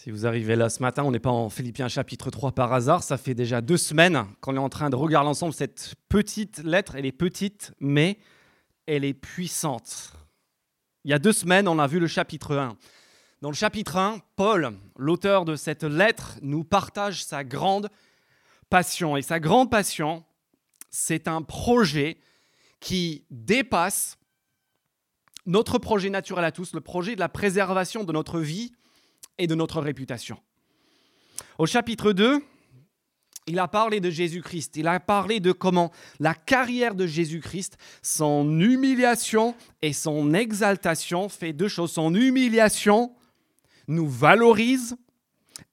Si vous arrivez là ce matin, on n'est pas en Philippiens chapitre 3 par hasard. Ça fait déjà deux semaines qu'on est en train de regarder ensemble cette petite lettre. Elle est petite, mais elle est puissante. Il y a deux semaines, on a vu le chapitre 1. Dans le chapitre 1, Paul, l'auteur de cette lettre, nous partage sa grande passion. Et sa grande passion, c'est un projet qui dépasse notre projet naturel à tous, le projet de la préservation de notre vie et de notre réputation. Au chapitre 2, il a parlé de Jésus-Christ, il a parlé de comment la carrière de Jésus-Christ, son humiliation et son exaltation fait deux choses. Son humiliation nous valorise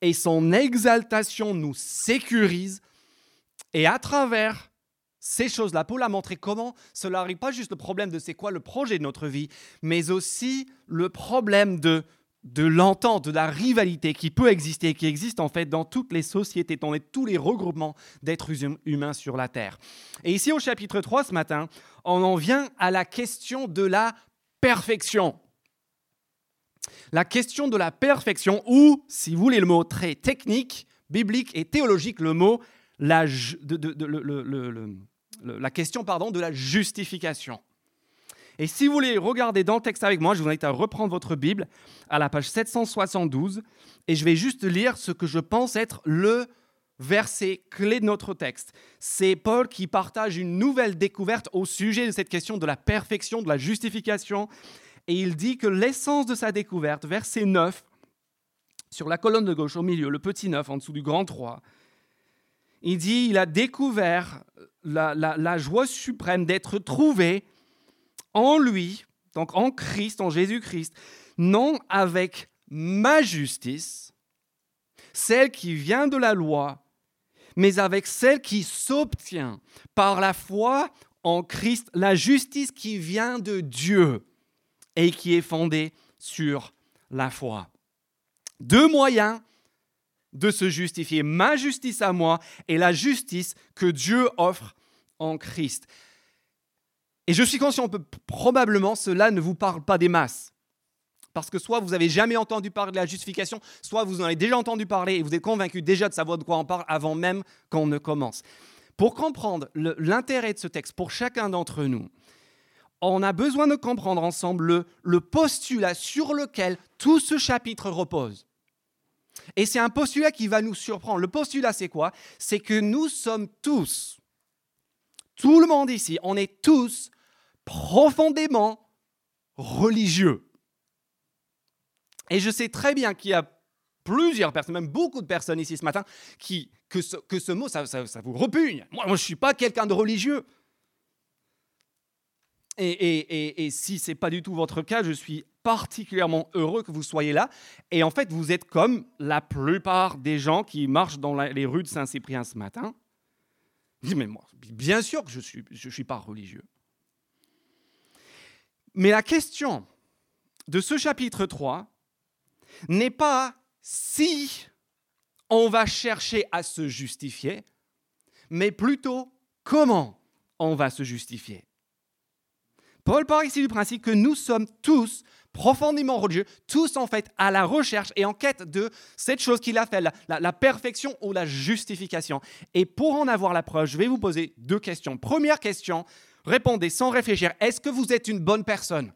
et son exaltation nous sécurise. Et à travers ces choses-là, Paul a montré comment cela n'arrive pas juste le problème de c'est quoi le projet de notre vie, mais aussi le problème de, de l'entente, de la rivalité qui peut exister, qui existe en fait dans toutes les sociétés, dans tous les regroupements d'êtres hum-, humains sur la Terre. Et ici au chapitre 3 ce matin, on en vient à la question de la perfection. La question de la perfection, ou, si vous voulez le mot très technique, biblique et théologique, le mot, la, la question pardon, de la justification. Et si vous voulez regarder dans le texte avec moi, je vous invite à reprendre votre Bible à la page 772 et je vais juste lire ce que je pense être le verset clé de notre texte. C'est Paul qui partage une nouvelle découverte au sujet de cette question de la perfection, de la justification. Et il dit que l'essence de sa découverte, verset 9, sur la colonne de gauche au milieu, le petit 9 en dessous du grand 3, il dit, il a découvert la, joie suprême d'être trouvé en lui, donc en Christ, en Jésus-Christ, non avec ma justice, celle qui vient de la loi, mais avec celle qui s'obtient par la foi en Christ, la justice qui vient de Dieu et qui est fondée sur la foi. Deux moyens de se justifier. Ma justice à moi et la justice que Dieu offre en Christ. Et je suis conscient que probablement cela ne vous parle pas des masses. Parce que soit vous n'avez jamais entendu parler de la justification, soit vous en avez déjà entendu parler et vous êtes convaincu déjà de savoir de quoi on parle avant même qu'on ne commence. Pour comprendre l'intérêt de ce texte pour chacun d'entre nous, on a besoin de comprendre ensemble le, le postulat sur lequel tout ce chapitre repose. Et c'est un postulat qui va nous surprendre. Le postulat, c'est quoi? C'est que nous sommes tous, tout le monde ici, on est tous profondément religieux. Et je sais très bien qu'il y a plusieurs personnes, même beaucoup de personnes ici ce matin, qui, que, ce, que ce mot, ça, vous repugne. Moi, je ne suis pas quelqu'un de religieux. Et, et, et, si ce n'est pas du tout votre cas, je suis particulièrement heureux que vous soyez là. Et en fait, vous êtes comme la plupart des gens qui marchent dans les rues de Saint-Cyprien ce matin. Mais moi, bien sûr que je ne suis, je suis pas religieux. Mais la question de ce chapitre 3 n'est pas si on va chercher à se justifier, mais plutôt comment on va se justifier. Paul part ici du principe que nous sommes tous profondément religieux, tous en fait à la recherche et en quête de cette chose qu'il a fait, la, perfection ou la justification. Et pour en avoir la preuve, je vais vous poser deux questions. Première question, répondez sans réfléchir, est-ce que vous êtes une bonne personne?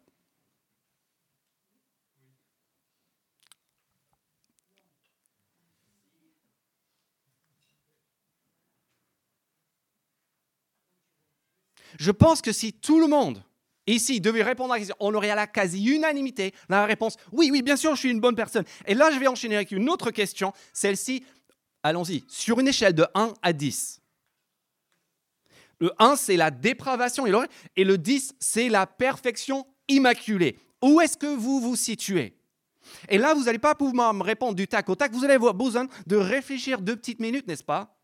Je pense que si tout le monde Ici, devait répondre à la question, on aurait à la quasi-unanimité la réponse oui, oui, bien sûr, je suis une bonne personne. Et là, je vais enchaîner avec une autre question, celle-ci, allons-y, sur une échelle de 1 à 10. Le 1, c'est la dépravation et le 10, c'est la perfection immaculée. Où est-ce que vous vous situez? Et là, vous n'allez pas pouvoir me répondre du tac au tac, vous allez avoir besoin de réfléchir deux petites minutes, n'est-ce pas?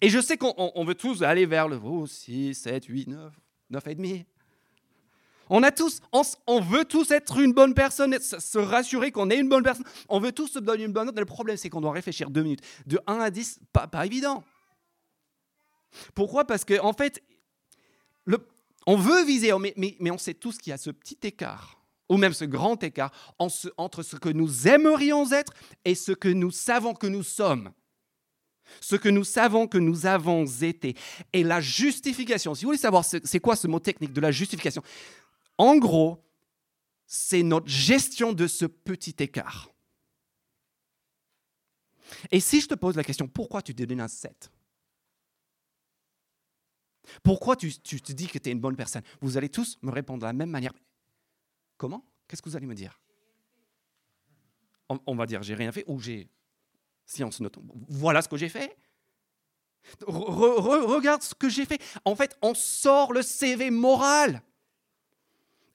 Et je sais qu'on veut tous aller vers le 6, 7, 8, 9, 9 et demi. On, a tous, on, veut tous être une bonne personne, se rassurer qu'on est une bonne personne. On veut tous se donner une bonne note. Le problème, c'est qu'on doit réfléchir deux minutes. De 1 à 10, pas, pas évident. Pourquoi? Parce qu'en en fait, on veut viser, mais on sait tous qu'il y a ce petit écart ou même ce grand écart entre ce que nous aimerions être et ce que nous savons que nous sommes. Ce que nous savons que nous avons été. Et la justification, si vous voulez savoir c'est quoi ce mot technique de la justification, en gros, c'est notre gestion de ce petit écart. Et si je te pose la question, pourquoi tu te donnes un 7 Pourquoi tu, te dis que tu es une bonne personne? Vous allez tous me répondre de la même manière. Comment? Qu'est-ce que vous allez me dire? On, va dire j'ai rien fait ou j'ai science note. Voilà ce que j'ai fait. regarde ce que j'ai fait. En fait, on sort le CV moral.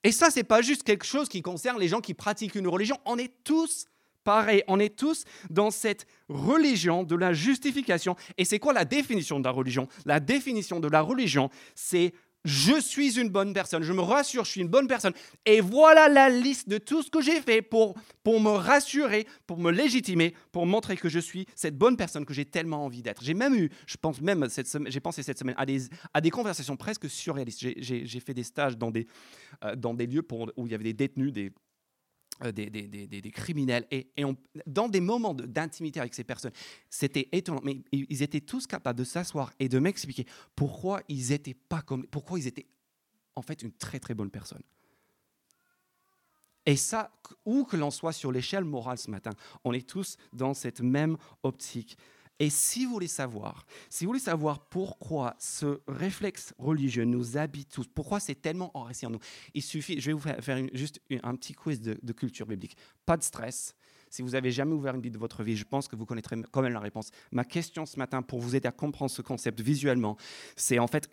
Et ça, c'est pas juste quelque chose qui concerne les gens qui pratiquent une religion. On est tous pareil. On est tous dans cette religion de la justification. Et c'est quoi la définition de la religion? La définition de la religion, c'est je suis une bonne personne, je me rassure, je suis une bonne personne. Et voilà la liste de tout ce que j'ai fait pour, pour me rassurer, pour me légitimer, pour montrer que je suis cette bonne personne que j'ai tellement envie d'être. J'ai même eu, je pense même, cette semaine, j'ai pensé cette semaine à des, à des conversations presque surréalistes. J'ai fait des stages dans des, euh, dans des lieux où il y avait des détenus, des, des, des, des, des, criminels. Et, et dans des moments d'intimité avec ces personnes, c'était étonnant. Mais ils étaient tous capables de s'asseoir et de m'expliquer pourquoi ils étaient pas comme, pourquoi ils étaient en fait une très très bonne personne. Et ça, où que l'on soit sur l'échelle morale ce matin, on est tous dans cette même optique. Et si vous voulez savoir, si vous voulez savoir pourquoi ce réflexe religieux nous habite tous, pourquoi c'est tellement enraciné en nous, il suffit, je vais vous faire, juste un petit quiz de, culture biblique. Pas de stress. Si vous avez jamais ouvert une Bible de votre vie, je pense que vous connaîtrez quand même la réponse. Ma question ce matin, pour vous aider à comprendre ce concept visuellement, c'est en fait,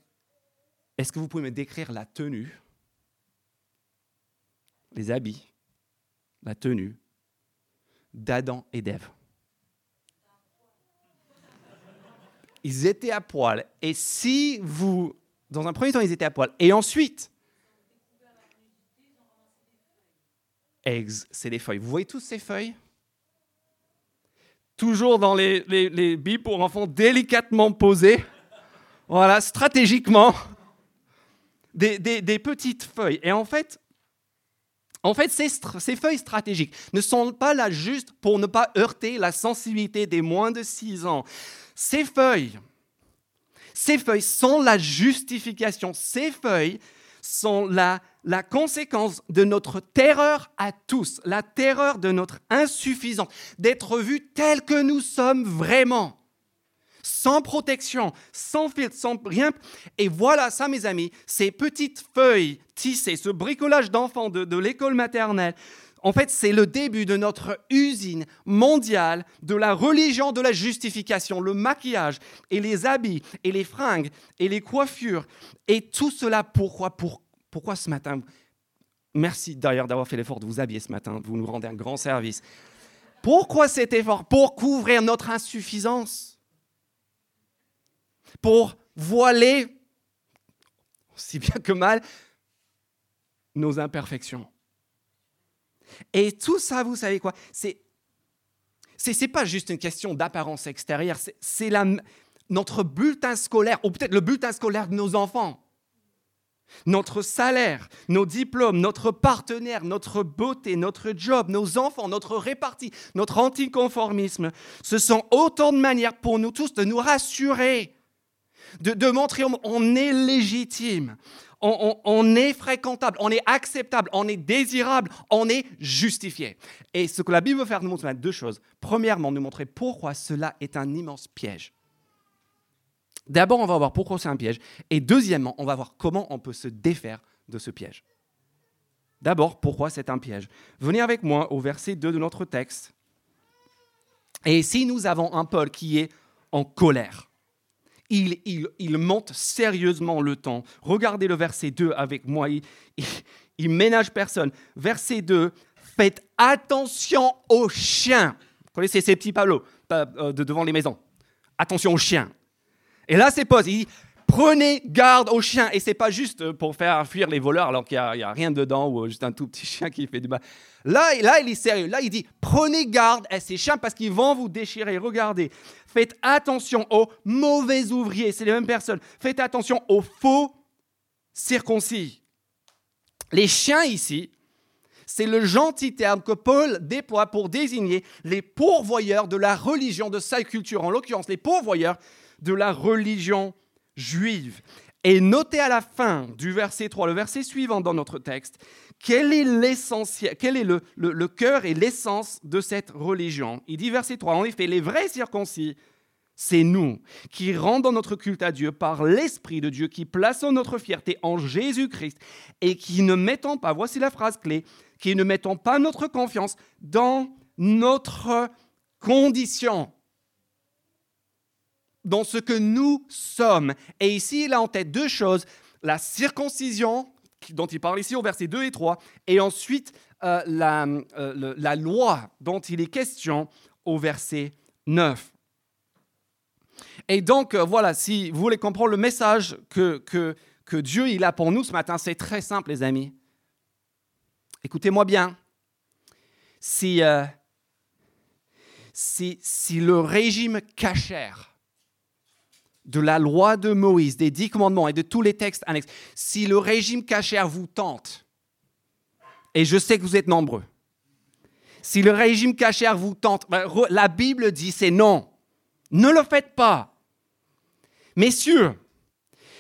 est-ce que vous pouvez me décrire la tenue, les habits, la tenue d'Adam et d'Ève? Ils étaient à poil. Et si vous, dans un premier temps, ils étaient à poil, et ensuite, c'est des feuilles. Vous voyez tous ces feuilles? Toujours dans les, les, les billes pour enfants délicatement posées. Voilà, stratégiquement. Des, des, petites feuilles. Et en fait, en fait ces, feuilles stratégiques ne sont pas là juste pour ne pas heurter la sensibilité des moins de 6 ans. Ces feuilles, ces feuilles sont la justification. Ces feuilles sont la, la conséquence de notre terreur à tous, la terreur de notre insuffisance, d'être vus tels que nous sommes vraiment, sans protection, sans filtre, sans rien. Et voilà ça, mes amis, ces petites feuilles tissées, ce bricolage d'enfants de, l'école maternelle, en fait, c'est le début de notre usine mondiale de la religion de la justification, le maquillage et les habits et les fringues et les coiffures. Et tout cela, pourquoi, pourquoi ce matin Merci d'ailleurs d'avoir fait l'effort de vous habiller ce matin, vous nous rendez un grand service. Pourquoi cet effort? Pour couvrir notre insuffisance. Pour voiler, si bien que mal, nos imperfections. Et tout ça, vous savez quoi? C'est c'est pas juste une question d'apparence extérieure, c'est notre bulletin scolaire, ou peut-être le bulletin scolaire de nos enfants. Notre salaire, nos diplômes, notre partenaire, notre beauté, notre job, nos enfants, notre répartie, notre anticonformisme, ce sont autant de manières pour nous tous de nous rassurer, de, montrer qu'on est légitime, on, est fréquentable, on est acceptable, on est désirable, on est justifié. Et ce que la Bible veut faire nous montrer deux choses. Premièrement, nous montrer pourquoi cela est un immense piège. D'abord, on va voir pourquoi c'est un piège. Et deuxièmement, on va voir comment on peut se défaire de ce piège. D'abord, pourquoi c'est un piège Venez avec moi au verset 2 de notre texte. Et ici, nous avons un Paul qui est en colère il, monte sérieusement le temps. Regardez le verset 2 avec moi, il, il, ménage personne. Verset 2, faites attention aux chiens. Vous connaissez ces petits tableaux euh, de devant les maisons. Attention aux chiens. Et là, c'est pause. Il dit, prenez garde aux chiens. Et c'est pas juste pour faire fuir les voleurs alors qu'il n'y a, rien dedans ou juste un tout petit chien qui fait du mal. Là, là, il est sérieux. Là, il dit, prenez garde à ces chiens parce qu'ils vont vous déchirer. Regardez, Faites attention aux mauvais ouvriers, c'est les mêmes personnes. Faites attention aux faux circoncis. Les chiens ici, C'est le gentil terme que Paul déploie pour désigner les pourvoyeurs de la religion de sa culture, en l'occurrence les pourvoyeurs de la religion juive. Et notez à la fin du verset 3, le verset suivant dans notre texte, quel est l'essentiel, quel est le, le cœur et l'essence de cette religion? Il dit verset 3, en effet, les vrais circoncis c'est nous qui rendons notre culte à Dieu par l'Esprit de Dieu, qui plaçons notre fierté en Jésus-Christ et qui ne mettons pas, voici la phrase clé, qui ne mettons pas notre confiance dans notre condition, dans ce que nous sommes. Et ici, il a en tête deux choses, la circoncision, dont il parle ici au verset 2 et 3, et ensuite euh, la, euh, la loi dont il est question au verset 9. Et donc, euh, voilà, si vous voulez comprendre le message que, que, Dieu il a pour nous ce matin, c'est très simple, les amis. Écoutez-moi bien. Si, si, si, le régime cachère de la loi de Moïse, des dix commandements et de tous les textes annexes, si le régime cachère vous tente, et je sais que vous êtes nombreux, si le régime cachère vous tente, ben, la Bible dit c'est non. Ne le faites pas. Messieurs,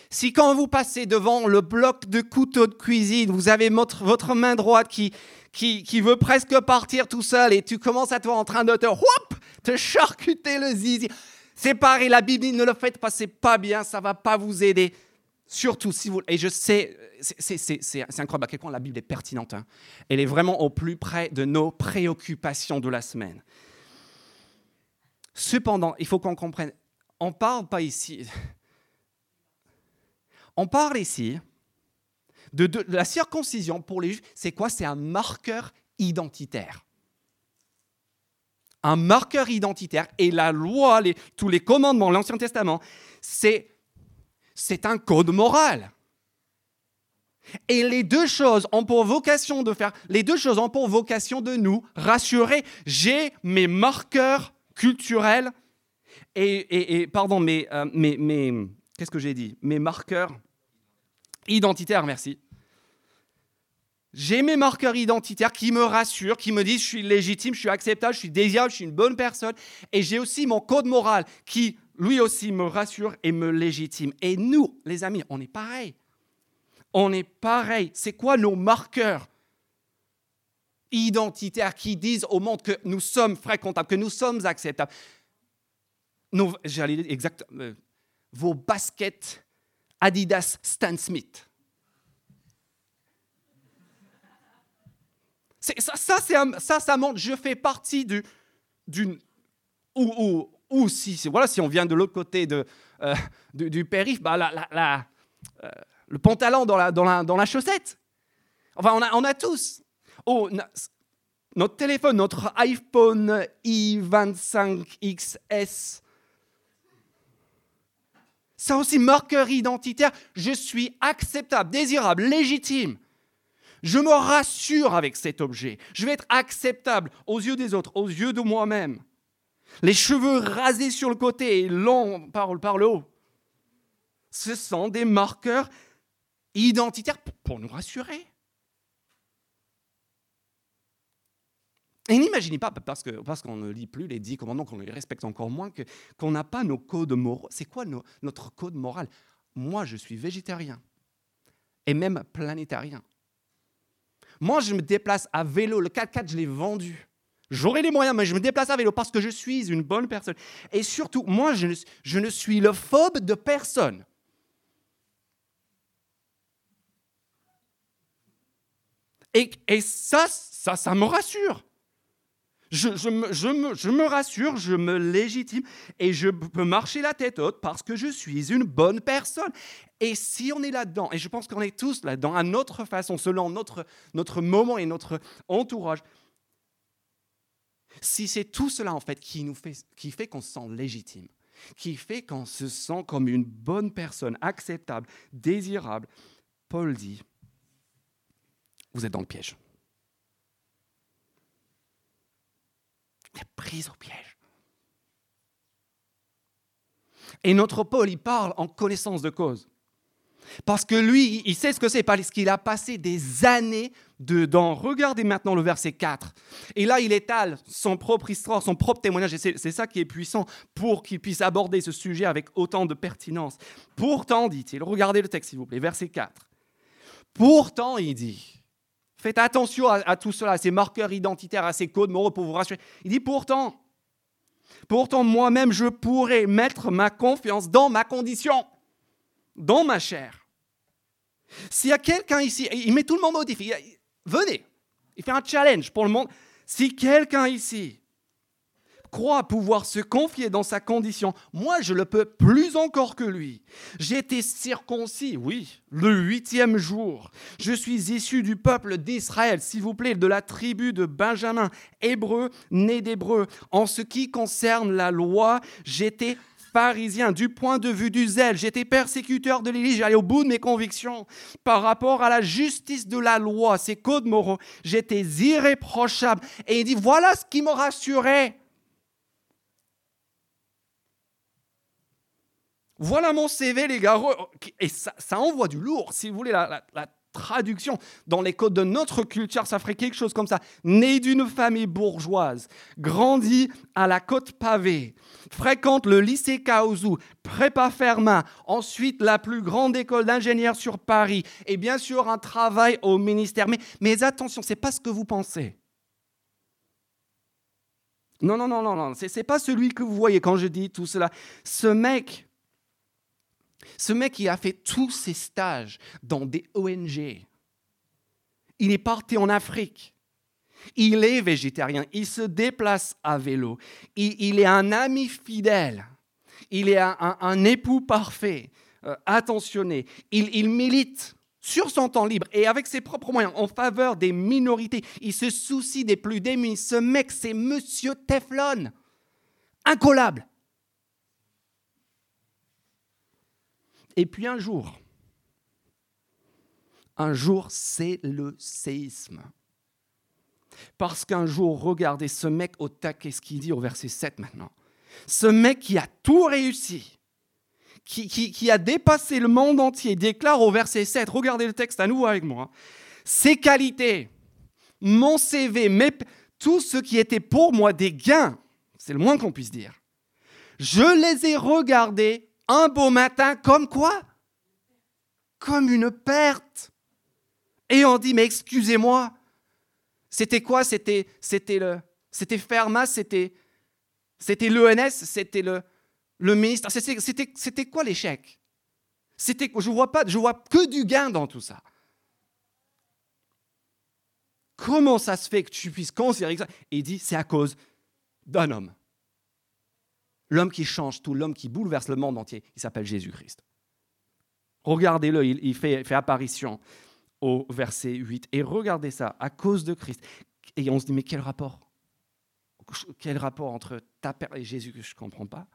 si quand vous passez devant le bloc de couteau de cuisine, vous avez votre, main droite qui, qui, veut presque partir tout seul et tu commences à toi en train de te charcuter le zizi, c'est la Bible, ne le faites pas, c'est pas bien, ça va pas vous aider. Surtout si vous... Et je sais, c'est incroyable à quel point la Bible est pertinente. Hein. Elle est vraiment au plus près de nos préoccupations de la semaine. Cependant, il faut qu'on comprenne, on parle pas ici. On parle ici de, la circoncision pour les Juifs. C'est quoi? C'est un marqueur identitaire. Un marqueur identitaire. Et la loi, tous les commandements, l'Ancien Testament, c'est, c'est un code moral. Et les deux choses ont pour vocation de faire, les deux choses ont pour vocation de nous rassurer. J'ai mes marqueurs culturels et, pardon, mes, euh, qu'est-ce que j'ai dit? Mes marqueurs identitaires, merci. J'ai mes marqueurs identitaires qui me rassurent, qui me disent je suis légitime, je suis acceptable, je suis désirable, je suis une bonne personne. Et j'ai aussi mon code moral qui, lui aussi, me rassure et me légitime. Et nous, les amis, on est pareil. On est pareil. C'est quoi nos marqueurs identitaires qui disent au monde que nous sommes fréquentables, que nous sommes acceptables? J'allais exactement, euh, vos baskets Adidas Stan Smith. Ça, ça, ça, ça montre, je fais partie d'une... Ou, ou, ou, si, voilà, si on vient de l'autre côté de, euh, du, périph', bah, la, la, euh, le pantalon dans la, dans, la, dans la chaussette. Enfin, on a, on a tous. Oh, notre téléphone, notre iPhone i25XS ça aussi marqueur identitaire. Je suis acceptable, désirable, légitime. Je me rassure avec cet objet. Je vais être acceptable aux yeux des autres, aux yeux de moi-même. Les cheveux rasés sur le côté et longs par, par le haut. Ce sont des marqueurs identitaires pour nous rassurer. Et n'imaginez pas, parce qu'on ne lit plus les dix commandements, qu'on les respecte encore moins, qu'on n'a pas nos codes moraux. C'est quoi notre code moral? Moi, je suis végétarien et même planétarien. Moi, je me déplace à vélo. Le 4x4, je l'ai vendu. J'aurai les moyens, mais je me déplace à vélo parce que je suis une bonne personne. Et surtout, moi, je ne, suis le phobe de personne. Et, et ça, ça, ça me rassure. Je, me, rassure, je me légitime et je peux marcher la tête haute parce que je suis une bonne personne. Et si on est là-dedans, et je pense qu'on est tous là-dedans, à notre façon, selon notre, moment et notre entourage, si c'est tout cela en fait, qui fait qu'on se sent légitime, qui fait qu'on se sent comme une bonne personne, acceptable, désirable, Paul dit, vous êtes dans le piège. Prise au piège. Et notre Paul, il parle en connaissance de cause. Parce que lui, il sait ce que c'est, parce qu'il a passé des années dedans. Regardez maintenant le verset 4. Et là, il étale son propre histoire, son propre témoignage. Et c'est ça qui est puissant pour qu'il puisse aborder ce sujet avec autant de pertinence. Pourtant, dit-il, regardez le texte s'il vous plaît, verset 4. Pourtant, il dit, faites attention à, tout cela, à ces marqueurs identitaires, à ces codes moraux pour vous rassurer. Il dit pourtant, pourtant moi-même, je pourrais mettre ma confiance dans ma condition dans ma chair. S'il y a quelqu'un ici, il met tout le monde au défi, venez, il fait un challenge pour le monde. Si quelqu'un ici croit pouvoir se confier dans sa condition, moi je le peux plus encore que lui. J'ai été circoncis, oui, le huitième jour. Je suis issu du peuple d'Israël, s'il vous plaît, de la tribu de Benjamin, hébreu, né d'hébreu. En ce qui concerne la loi, j'étais pharisien, du point de vue du zèle, j'étais persécuteur de l'Église, j'allais au bout de mes convictions. Par rapport à la justice de la loi, ces codes moraux, j'étais irréprochable. Et il dit, voilà ce qui me rassurait. Voilà mon CV, les gars. Et ça, envoie du lourd, si vous voulez, la, traduction dans les codes de notre culture, ça ferait quelque chose comme ça. Né d'une famille bourgeoise, grandi à la côte pavée, fréquente le lycée Kaozu, prépa Fermat, ensuite la plus grande école d'ingénieurs sur Paris, et bien sûr un travail au ministère. Mais, mais attention, c'est pas ce que vous pensez. Non, non, non, non, non, c'est pas celui que vous voyez quand je dis tout cela. Ce mec, ce mec qui a fait tous ses stages dans des ONG, il est parti en Afrique. Il est végétarien, il se déplace à vélo, il, est un ami fidèle, il est un, époux parfait, euh, attentionné, il, il milite sur son temps libre et avec ses propres moyens en faveur des minorités. Il se soucie des plus démunis. Ce mec, c'est Monsieur Teflon. Incollable. Et puis un jour, un jour, c'est le séisme. Parce qu'un jour, regardez ce mec au taquet, ce qu'il dit au verset 7 maintenant? Ce mec qui a tout réussi, qui, a dépassé le monde entier, déclare au verset 7, regardez le texte à nouveau avec moi, ses qualités, mon CV, tout ce qui était pour moi des gains, c'est le moins qu'on puisse dire. Je les ai regardés un beau matin comme quoi? Comme une perte. Et on dit, mais excusez-moi, c'était quoi? C'était c'était le c'était Fermat, c'était c'était l'ENS, c'était le le ministre. C'était c'était quoi l'échec? C'était je vois pas, je vois que du gain dans tout ça. Comment ça se fait que tu puisses considérer ça? Et il dit, c'est à cause d'un homme. L'homme qui change tout, l'homme qui bouleverse le monde entier, il s'appelle Jésus-Christ. Regardez-le, il, fait, apparition au verset 8. Et regardez ça, à cause de Christ. Et on se dit, mais quel rapport? Quel rapport entre ta père et Jésus que je ne comprends pas?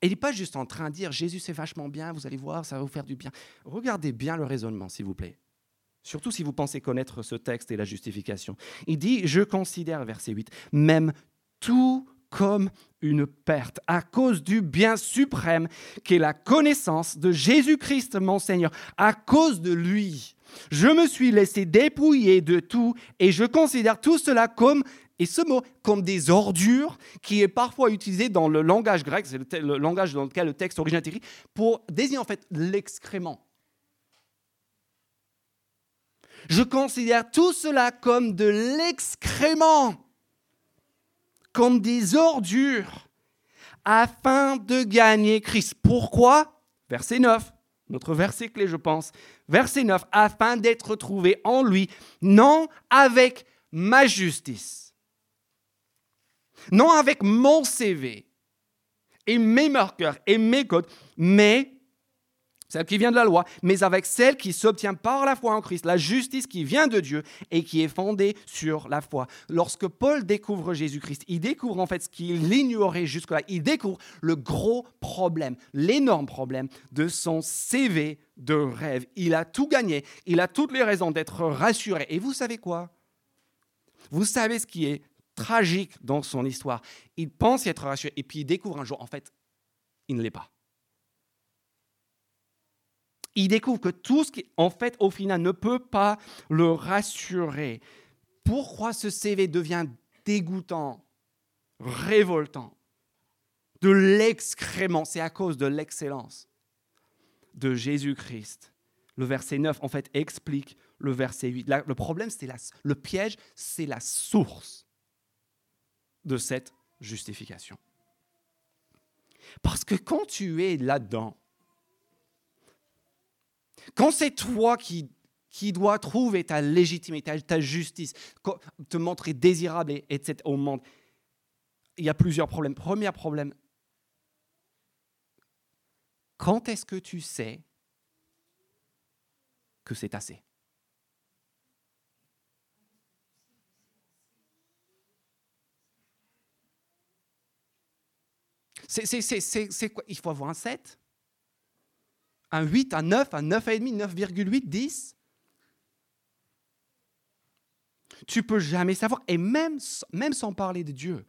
Et il n'est pas juste en train de dire, Jésus c'est vachement bien, vous allez voir, ça va vous faire du bien. Regardez bien le raisonnement, s'il vous plaît. Surtout si vous pensez connaître ce texte et la justification. Il dit, je considère, verset 8, même tout comme une perte à cause du bien suprême qui est la connaissance de Jésus-Christ mon Seigneur. À cause de lui, je me suis laissé dépouiller de tout et je considère tout cela comme, et ce mot, comme des ordures qui est parfois utilisé dans le langage grec, c'est le, langage dans lequel le texte original est écrit, pour désigner en fait l'excrément. Je considère tout cela comme de l'excrément comme des ordures afin de gagner Christ. Pourquoi? Verset 9, notre verset clé, je pense. Verset 9, afin d'être trouvé en lui, non avec ma justice, non avec mon CV et mes marqueurs et mes codes, mais celle qui vient de la loi, mais avec celle qui s'obtient par la foi en Christ, la justice qui vient de Dieu et qui est fondée sur la foi. Lorsque Paul découvre Jésus-Christ, il découvre en fait ce qu'il ignorait jusque-là, il découvre le gros problème, l'énorme problème de son CV de rêve. Il a tout gagné, il a toutes les raisons d'être rassuré. Et vous savez quoi? Vous savez ce qui est tragique dans son histoire. Il pense y être rassuré et puis il découvre un jour, en fait, il ne l'est pas il découvre que tout ce qui, en fait, au final, ne peut pas le rassurer. Pourquoi ce CV devient dégoûtant, révoltant, de l'excrément C'est à cause de l'excellence de Jésus-Christ. Le verset 9, en fait, explique le verset 8. le problème, c'est le piège, c'est la source de cette justification. Parce que quand tu es là-dedans, quand c'est toi qui, qui dois trouver ta légitimité, ta justice, te montrer désirable et, au monde, il y a plusieurs problèmes. Premier problème, quand est-ce que tu sais que c'est assez? Il faut avoir un 7 Un 8, un 9, un 9,5, 9,8, 10 Tu peux jamais savoir. Et même, même sans parler de Dieu,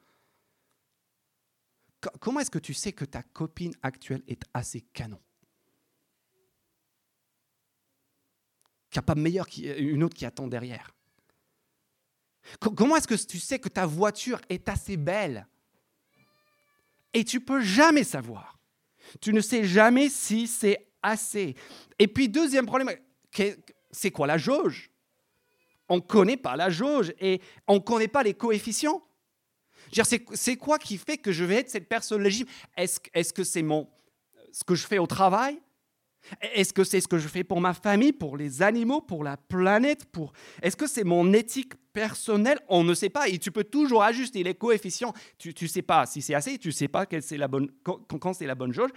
comment est-ce que tu sais que ta copine actuelle est assez canon? Qu'il n'y a pas meilleur qu'une autre qui attend derrière Comment est-ce que tu sais que ta voiture est assez belle? Et tu peux jamais savoir. Tu ne sais jamais si c'est assez. Et puis, deuxième problème, c'est quoi la jauge? On ne connaît pas la jauge et on ne connaît pas les coefficients. C'est quoi qui fait que je vais être cette personne légitime? Est-ce que c'est ce que je fais au travail? Est-ce que c'est ce que je fais pour ma famille, pour les animaux, pour la planète pour... Est-ce que c'est mon éthique personnel, on ne sait pas. Et tu peux toujours ajuster les coefficients. Tu ne sais pas si c'est assez, tu ne sais pas quelle la bonne, quand, c'est la bonne jauge.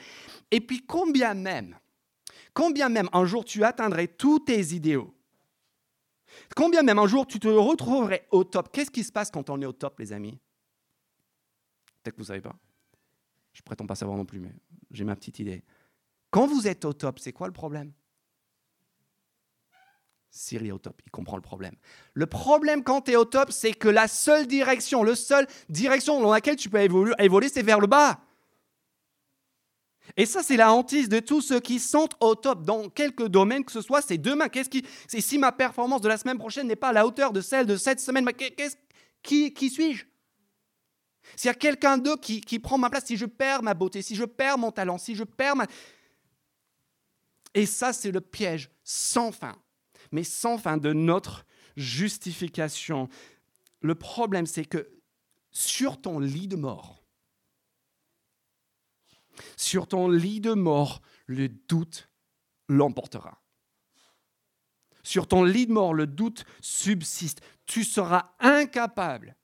Et puis combien même, combien même un jour tu atteindrais tous tes idéaux, combien même un jour tu te retrouverais au top? Qu'est-ce qui se passe quand on est au top, les amis? Peut-être que vous ne savez pas. Je prétends pas savoir non plus, mais j'ai ma petite idée. Quand vous êtes au top, c'est quoi le problème? Cyril est au top, il comprend le problème. Le problème quand tu es au top, c'est que la seule direction, le seule direction dans laquelle tu peux évoluer c'est vers le bas. Et ça, c'est la hantise de tous ceux qui sont au top dans quelques domaines que ce soit. C'est demain. Qu'est-ce qui, c'est si ma performance de la semaine prochaine n'est pas à la hauteur de celle de cette semaine, qui, qui suis-je? S'il y a quelqu'un d'autre qui, qui prend ma place, si je perds ma beauté, si je perds mon talent, si je perds ma... Et ça, c'est le piège sans fin mais sans fin de notre justification. Le problème, c'est que sur ton lit de mort, sur ton lit de mort, le doute l'emportera. Sur ton lit de mort, le doute subsiste. Tu seras incapable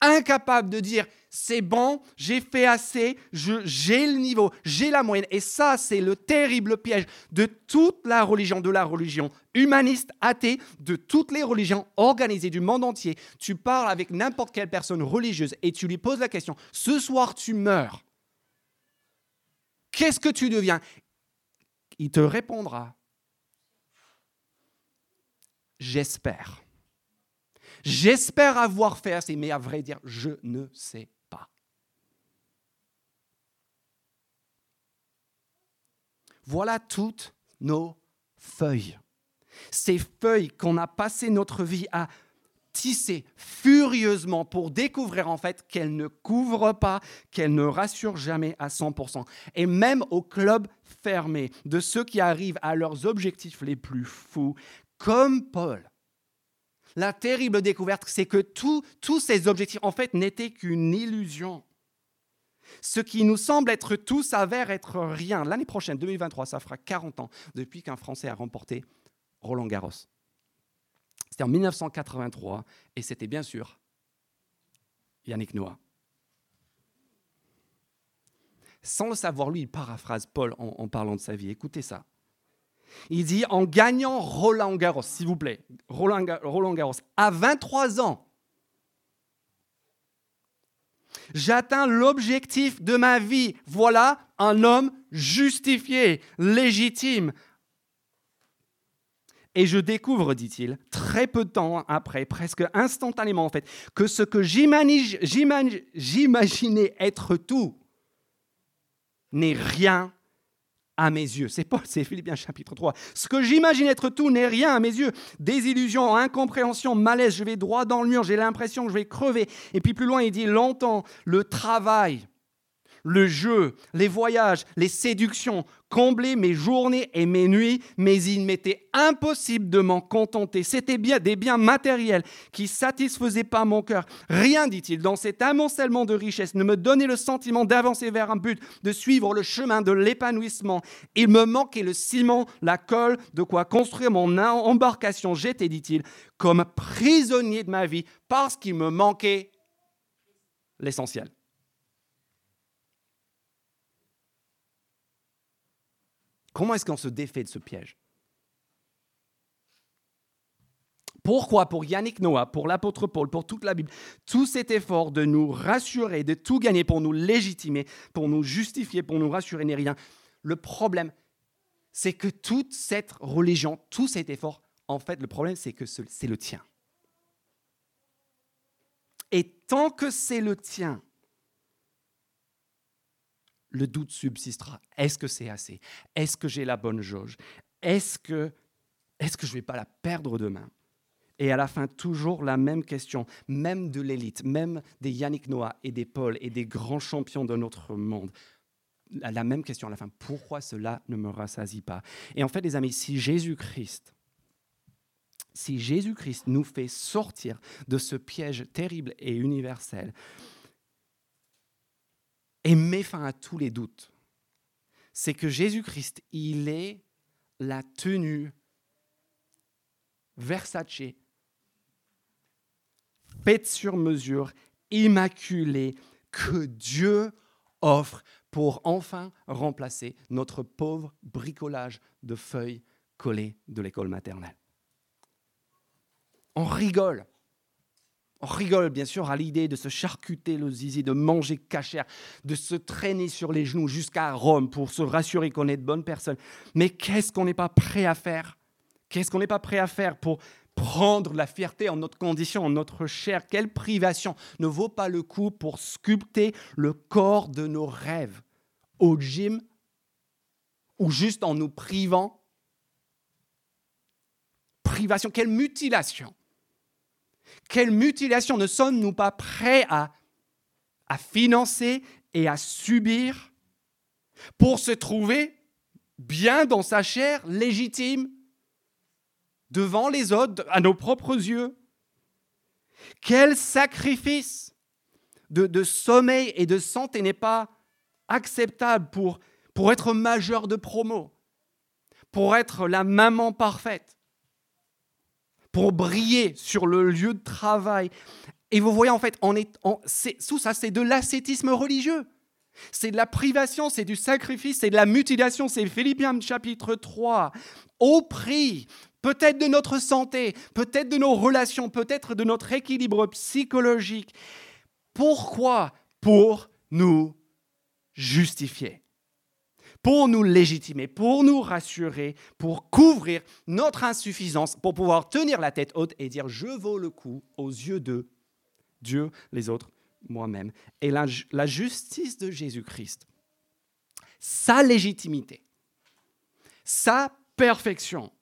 incapable de dire c'est bon, j'ai fait assez, j'ai le niveau, j'ai la moyenne. Et ça, c'est le terrible piège de toute la religion, de la religion humaniste, athée, de toutes les religions organisées du monde entier. Tu parles avec n'importe quelle personne religieuse et tu lui poses la question, ce soir tu meurs, qu'est-ce que tu deviens? Il te répondra, j'espère. J'espère avoir fait assez, mais à vrai dire, je ne sais pas. Voilà toutes nos feuilles. Ces feuilles qu'on a passé notre vie à tisser furieusement pour découvrir en fait qu'elles ne couvrent pas, qu'elles ne rassurent jamais à 100%. Et même au club fermé de ceux qui arrivent à leurs objectifs les plus fous, comme Paul, la terrible découverte, c'est que tous ces objectifs, en fait, n'étaient qu'une illusion. Ce qui nous semble être tout s'avère être rien. L'année prochaine, 2023, ça fera 40 ans depuis qu'un Français a remporté Roland Garros. C'était en 1983 et c'était bien sûr Yannick Noah. Sans le savoir, lui, il paraphrase Paul en parlant de sa vie. Écoutez ça. Il dit en gagnant Roland Garros, s'il vous plaît, Roland, Garros, à 23 ans, j'atteins l'objectif de ma vie. Voilà un homme justifié, légitime. Et je découvre, dit-il, très peu de temps après, presque instantanément en fait, que ce que j'imaginais être tout n'est rien à mes yeux. C'est Paul, c'est Philippiens chapitre 3. Ce que j'imagine être tout n'est rien à mes yeux. Désillusion, incompréhension, malaise, je vais droit dans le mur, j'ai l'impression que je vais crever. Et puis plus loin, il dit longtemps, le travail, le jeu, les voyages, les séductions comblaient mes journées et mes nuits, mais il m'était impossible de m'en contenter. C'était bien des biens matériels qui satisfaisaient pas mon cœur. Rien, dit-il, dans cet amoncellement de richesses ne me donnait le sentiment d'avancer vers un but, de suivre le chemin de l'épanouissement. Il me manquait le ciment, la colle, de quoi construire mon embarcation. J'étais, dit-il, comme prisonnier de ma vie parce qu'il me manquait l'essentiel. Comment est-ce qu'on se défait de ce piège? Pourquoi? Pour Yannick Noah, pour l'apôtre Paul, pour toute la Bible, tout cet effort de nous rassurer, de tout gagner pour nous légitimer, pour nous justifier, pour nous rassurer n'est rien. Le problème, c'est que toute cette religion, tout cet effort, en fait, le problème, c'est que c'est le tien. Et tant que c'est le tien, le doute subsistera. Est-ce que c'est assez? Est-ce que j'ai la bonne jauge? Est-ce que, est que je ne vais pas la perdre demain? Et à la fin, toujours la même question, même de l'élite, même des Yannick Noah et des Paul et des grands champions de notre monde. La même question à la fin, pourquoi cela ne me rassasie pas? Et en fait, les amis, si Jésus-Christ, si Jésus-Christ nous fait sortir de ce piège terrible et universel, et met fin à tous les doutes, c'est que Jésus-Christ, il est la tenue Versace, faite sur mesure, immaculée, que Dieu offre pour enfin remplacer notre pauvre bricolage de feuilles collées de l'école maternelle. On rigole. On rigole bien sûr à l'idée de se charcuter le zizi, de manger cachère, de se traîner sur les genoux jusqu'à Rome pour se rassurer qu'on est de bonnes personnes. Mais qu'est-ce qu'on n'est pas prêt à faire? Qu'est-ce qu'on n'est pas prêt à faire pour prendre la fierté en notre condition, en notre chair? Quelle privation? Ne vaut pas le coup pour sculpter le corps de nos rêves au gym ou juste en nous privant. Privation, quelle mutilation quelle mutilation. Ne sommes-nous pas prêts à, financer et à subir pour se trouver bien dans sa chair, légitime, devant les autres, à nos propres yeux? Quel sacrifice de, de sommeil et de santé n'est pas acceptable pour, pour être majeur de promo, pour être la maman parfaite? Pour briller sur le lieu de travail. Et vous voyez, en fait, on est, tout ça, c'est de l'ascétisme religieux. C'est de la privation, c'est du sacrifice, c'est de la mutilation. C'est Philippiens chapitre 3. Au prix, peut-être de notre santé, peut-être de nos relations, peut-être de notre équilibre psychologique. Pourquoi? Pour nous justifier pour nous légitimer, pour nous rassurer, pour couvrir notre insuffisance, pour pouvoir tenir la tête haute et dire je vaux le coup aux yeux de Dieu, les autres, moi-même. Et la, la justice de Jésus-Christ, sa légitimité, sa perfection,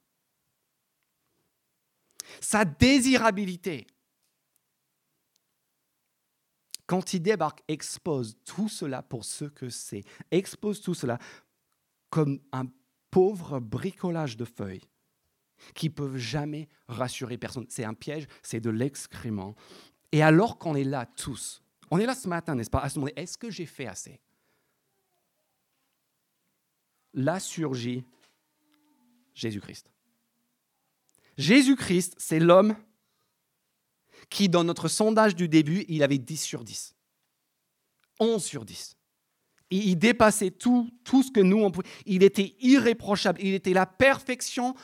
sa désirabilité, quand il débarque, expose tout cela pour ce que c'est, expose tout cela comme un pauvre bricolage de feuilles qui peuvent jamais rassurer personne. C'est un piège, c'est de l'excrément. Et alors qu'on est là tous, on est là ce matin, n'est-ce pas, à se demander, est-ce que j'ai fait assez? Là surgit Jésus-Christ. Jésus-Christ, c'est l'homme qui, dans notre sondage du début, il avait 10 sur 10. 11 sur 10 il dépassait tout, ce que nous, on pouvait. Il était irréprochable. Il était la perfection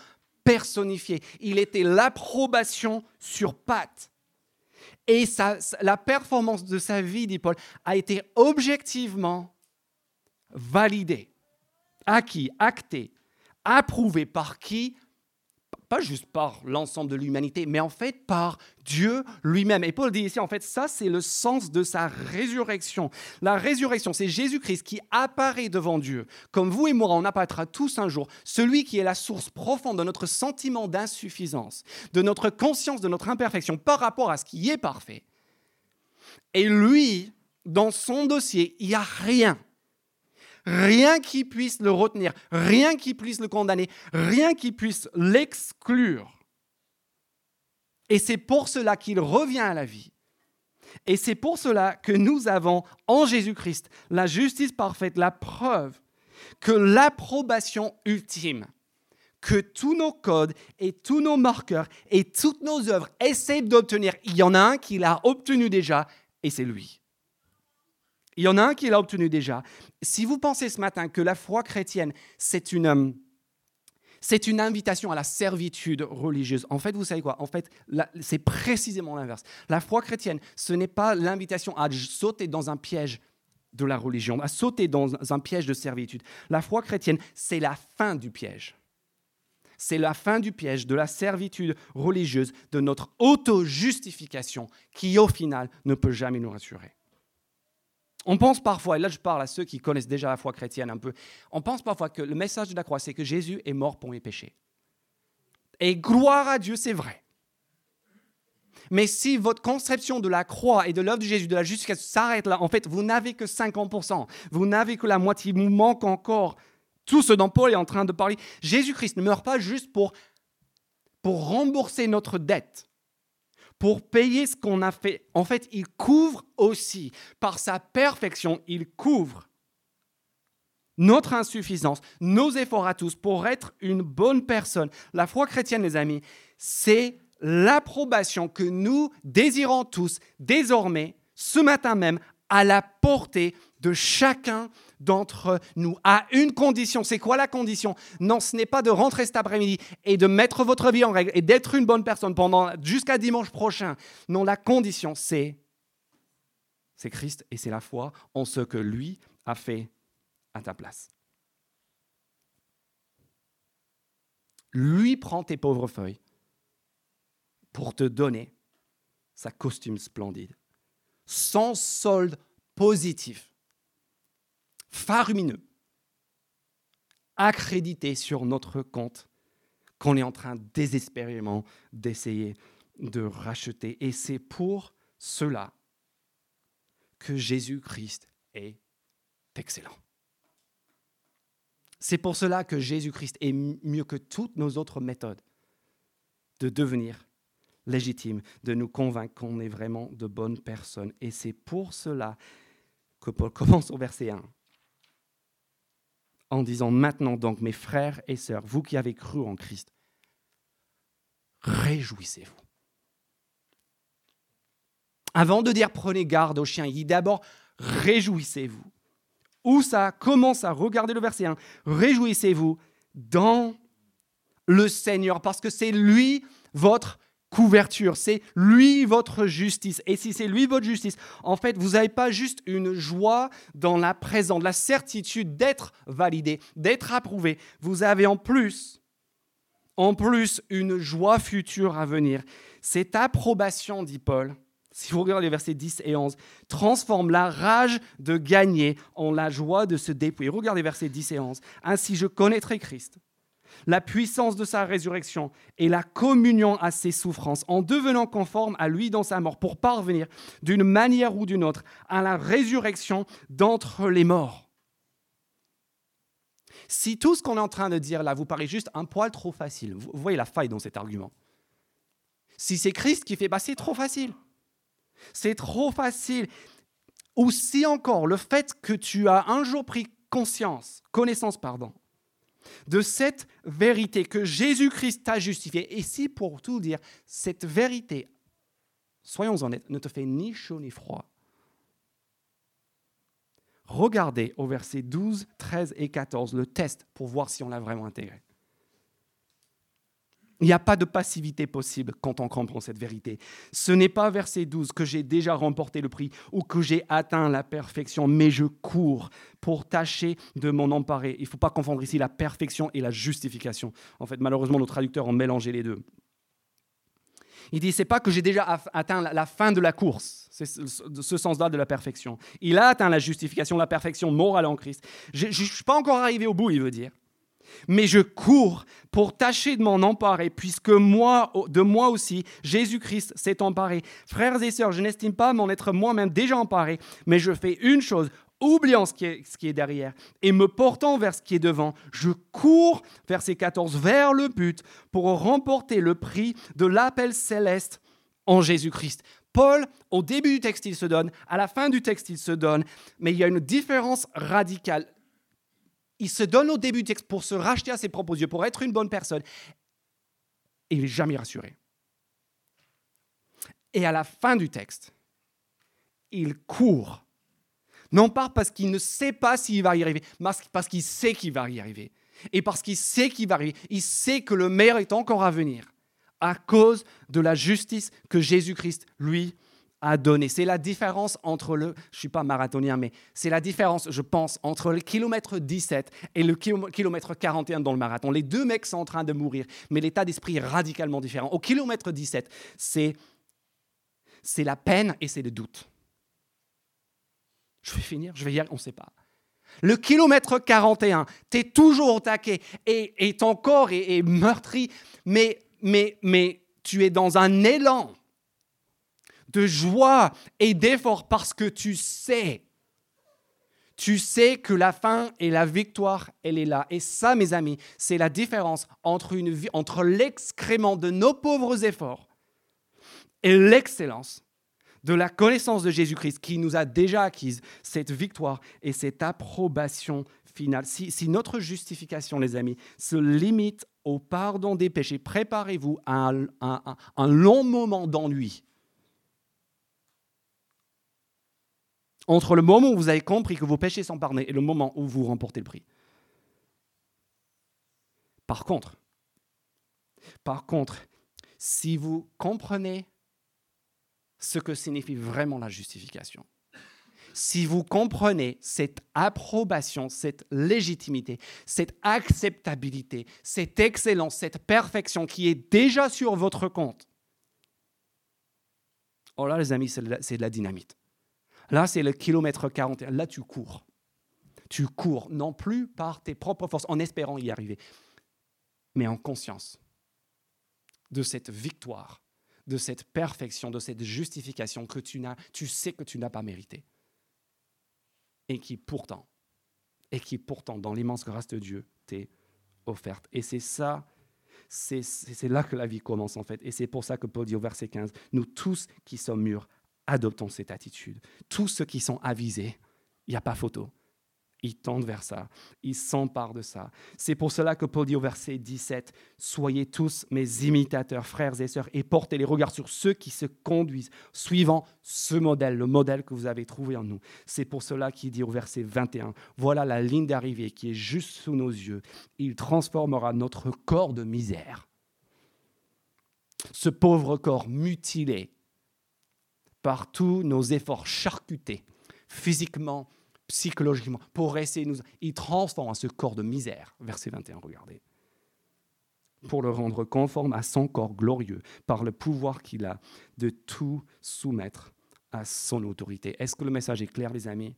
personnifiée. Il était l'approbation sur patte. Et la performance de sa vie, dit Paul, a été objectivement validée, acquis, actée, approuvée par qui? Pas juste par l'ensemble de l'humanité, mais en fait par Dieu lui-même. Et Paul dit ici, en fait, ça c'est le sens de sa résurrection. La résurrection, c'est Jésus-Christ qui apparaît devant Dieu. Comme vous et moi, on apparaîtra tous un jour. Celui qui est la source profonde de notre sentiment d'insuffisance, de notre conscience de notre imperfection par rapport à ce qui est parfait. Et lui, dans son dossier, il n'y a rien rien qui puisse le retenir, rien qui puisse le condamner, rien qui puisse l'exclure. Et c'est pour cela qu'il revient à la vie. Et c'est pour cela que nous avons en Jésus-Christ la justice parfaite, la preuve que l'approbation ultime que tous nos codes et tous nos marqueurs et toutes nos œuvres essaient d'obtenir, il y en a un qui l'a obtenu déjà, et c'est lui. Il y en a un qui l'a obtenu déjà. Si vous pensez ce matin que la foi chrétienne, c'est une, euh, c'est une invitation à la servitude religieuse. En fait, vous savez quoi? En fait, c'est précisément l'inverse. La foi chrétienne, ce n'est pas l'invitation à sauter dans un piège de la religion, à sauter dans un piège de servitude. La foi chrétienne, c'est la fin du piège. C'est la fin du piège de la servitude religieuse, de notre auto-justification, qui au final ne peut jamais nous rassurer. On pense parfois, et là je parle à ceux qui connaissent déjà la foi chrétienne un peu, on pense parfois que le message de la croix, c'est que Jésus est mort pour mes péchés. Et gloire à Dieu, c'est vrai. Mais si votre conception de la croix et de l'œuvre de Jésus, de la justification s'arrête là, en fait, vous n'avez que 50%. Vous n'avez que la moitié. Vous manque encore tout ce dont Paul est en train de parler. Jésus-Christ ne meurt pas juste pour, pour rembourser notre dette pour payer ce qu'on a fait. En fait, il couvre aussi, par sa perfection, il couvre notre insuffisance, nos efforts à tous pour être une bonne personne. La foi chrétienne, les amis, c'est l'approbation que nous désirons tous désormais, ce matin même, à la portée de chacun d'entre nous, à une condition. C'est quoi la condition? Non, ce n'est pas de rentrer cet après-midi et de mettre votre vie en règle et d'être une bonne personne pendant jusqu'à dimanche prochain. Non, la condition, c'est c'est Christ et c'est la foi en ce que lui a fait à ta place. Lui prend tes pauvres feuilles pour te donner sa costume splendide, sans solde positif faramineux, accrédité sur notre compte qu'on est en train désespérément d'essayer de racheter. Et c'est pour cela que Jésus-Christ est excellent. C'est pour cela que Jésus-Christ est mieux que toutes nos autres méthodes de devenir légitime, de nous convaincre qu'on est vraiment de bonnes personnes. Et c'est pour cela que Paul commence au verset 1 en disant maintenant donc, mes frères et sœurs, vous qui avez cru en Christ, réjouissez-vous. Avant de dire prenez garde aux chiens, il dit d'abord réjouissez-vous. Où ça commence à regarder le verset 1. Réjouissez-vous dans le Seigneur, parce que c'est lui votre couverture, c'est lui votre justice. Et si c'est lui votre justice, en fait, vous n'avez pas juste une joie dans la présence, la certitude d'être validé, d'être approuvé. Vous avez en plus, en plus, une joie future à venir. Cette approbation, dit Paul, si vous regardez les versets 10 et 11, transforme la rage de gagner en la joie de se dépouiller. Regardez les versets 10 et 11. Ainsi, je connaîtrai Christ la puissance de sa résurrection et la communion à ses souffrances, en devenant conforme à lui dans sa mort, pour parvenir d'une manière ou d'une autre à la résurrection d'entre les morts. Si tout ce qu'on est en train de dire là vous paraît juste un poil trop facile, vous voyez la faille dans cet argument. Si c'est Christ qui fait, bah c'est trop facile. C'est trop facile. Ou si encore le fait que tu as un jour pris conscience, connaissance, pardon, de cette vérité que Jésus-Christ t'a justifié. Et si pour tout dire, cette vérité, soyons honnêtes, ne te fait ni chaud ni froid, regardez au verset 12, 13 et 14 le test pour voir si on l'a vraiment intégré. Il n'y a pas de passivité possible quand on comprend cette vérité. Ce n'est pas verset 12 que j'ai déjà remporté le prix ou que j'ai atteint la perfection, mais je cours pour tâcher de m'en emparer. Il ne faut pas confondre ici la perfection et la justification. En fait, malheureusement, nos traducteurs ont mélangé les deux. Il dit, c'est pas que j'ai déjà atteint la fin de la course, c'est ce sens-là de la perfection. Il a atteint la justification, la perfection morale en Christ. Je ne suis pas encore arrivé au bout, il veut dire. Mais je cours pour tâcher de m'en emparer, puisque moi, de moi aussi, Jésus-Christ s'est emparé. Frères et sœurs, je n'estime pas m'en être moi-même déjà emparé, mais je fais une chose, oubliant ce qui, est, derrière et me portant vers ce qui est devant, je cours, verset 14, vers le but pour remporter le prix de l'appel céleste en Jésus-Christ. Paul, au début du texte, il se donne, à la fin du texte, il se donne, mais il y a une différence radicale. Il se donne au début du texte pour se racheter à ses propres yeux, pour être une bonne personne, et il n'est jamais rassuré. Et à la fin du texte, il court non pas parce qu'il ne sait pas s'il va y arriver, mais parce qu'il sait qu'il va y arriver. Et parce qu'il sait qu'il va arriver, il sait que le meilleur est encore à venir à cause de la justice que Jésus-Christ, lui, a donnée. C'est la différence entre le, je suis pas marathonien, mais c'est la différence, je pense, entre le kilomètre 17 et le kilomètre 41 dans le marathon. Les deux mecs sont en train de mourir, mais l'état d'esprit est radicalement différent. Au kilomètre 17, c'est, c'est la peine et c'est le doute. Je vais finir, je vais y aller, on ne sait pas. Le kilomètre 41, tu es toujours au taquet et, ton corps est, meurtri, mais, mais, mais tu es dans un élan de joie et d'effort parce que tu sais, tu sais que la fin et la victoire, elle est là. Et ça, mes amis, c'est la différence entre, entre l'excrément de nos pauvres efforts et l'excellence de la connaissance de Jésus-Christ qui nous a déjà acquise cette victoire et cette approbation finale. Si, notre justification, les amis, se limite au pardon des péchés, préparez-vous à un, long moment d'ennui. Entre le moment où vous avez compris que vos péchés sont pardonnés et le moment où vous remportez le prix. Par contre, par contre, si vous comprenez ce que signifie vraiment la justification. Si vous comprenez cette approbation, cette légitimité, cette acceptabilité, cette excellence, cette perfection qui est déjà sur votre compte, oh là les amis, c'est de la dynamite. Là, c'est le kilomètre 41. Là, tu cours. Tu cours, non plus par tes propres forces, en espérant y arriver, mais en conscience de cette victoire de cette perfection, de cette justification que tu, n'as, tu sais que tu n'as pas mérité. Et qui pourtant, et qui pourtant, dans l'immense grâce de Dieu, t'est offerte. Et c'est ça, c'est, c'est là que la vie commence en fait. Et c'est pour ça que Paul dit au verset 15, nous tous qui sommes mûrs, adoptons cette attitude. Tous ceux qui sont avisés, il n'y a pas photo ils tendent vers ça, ils s'emparent de ça. C'est pour cela que Paul dit au verset 17, Soyez tous mes imitateurs, frères et sœurs, et portez les regards sur ceux qui se conduisent, suivant ce modèle, le modèle que vous avez trouvé en nous. C'est pour cela qu'il dit au verset 21, Voilà la ligne d'arrivée qui est juste sous nos yeux. Il transformera notre corps de misère. Ce pauvre corps mutilé par tous nos efforts charcutés, physiquement, psychologiquement, pour essayer de nous... Il transforme ce corps de misère, verset 21, regardez, pour le rendre conforme à son corps glorieux, par le pouvoir qu'il a de tout soumettre à son autorité. Est-ce que le message est clair, les amis?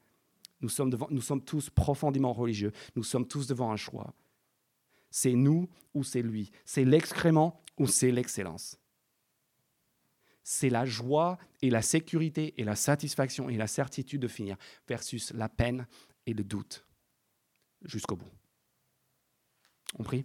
Nous sommes, nous sommes tous profondément religieux, nous sommes tous devant un choix. C'est nous ou c'est lui, c'est l'excrément ou c'est l'excellence? C'est la joie et la sécurité et la satisfaction et la certitude de finir versus la peine et le doute jusqu'au bout. On prie?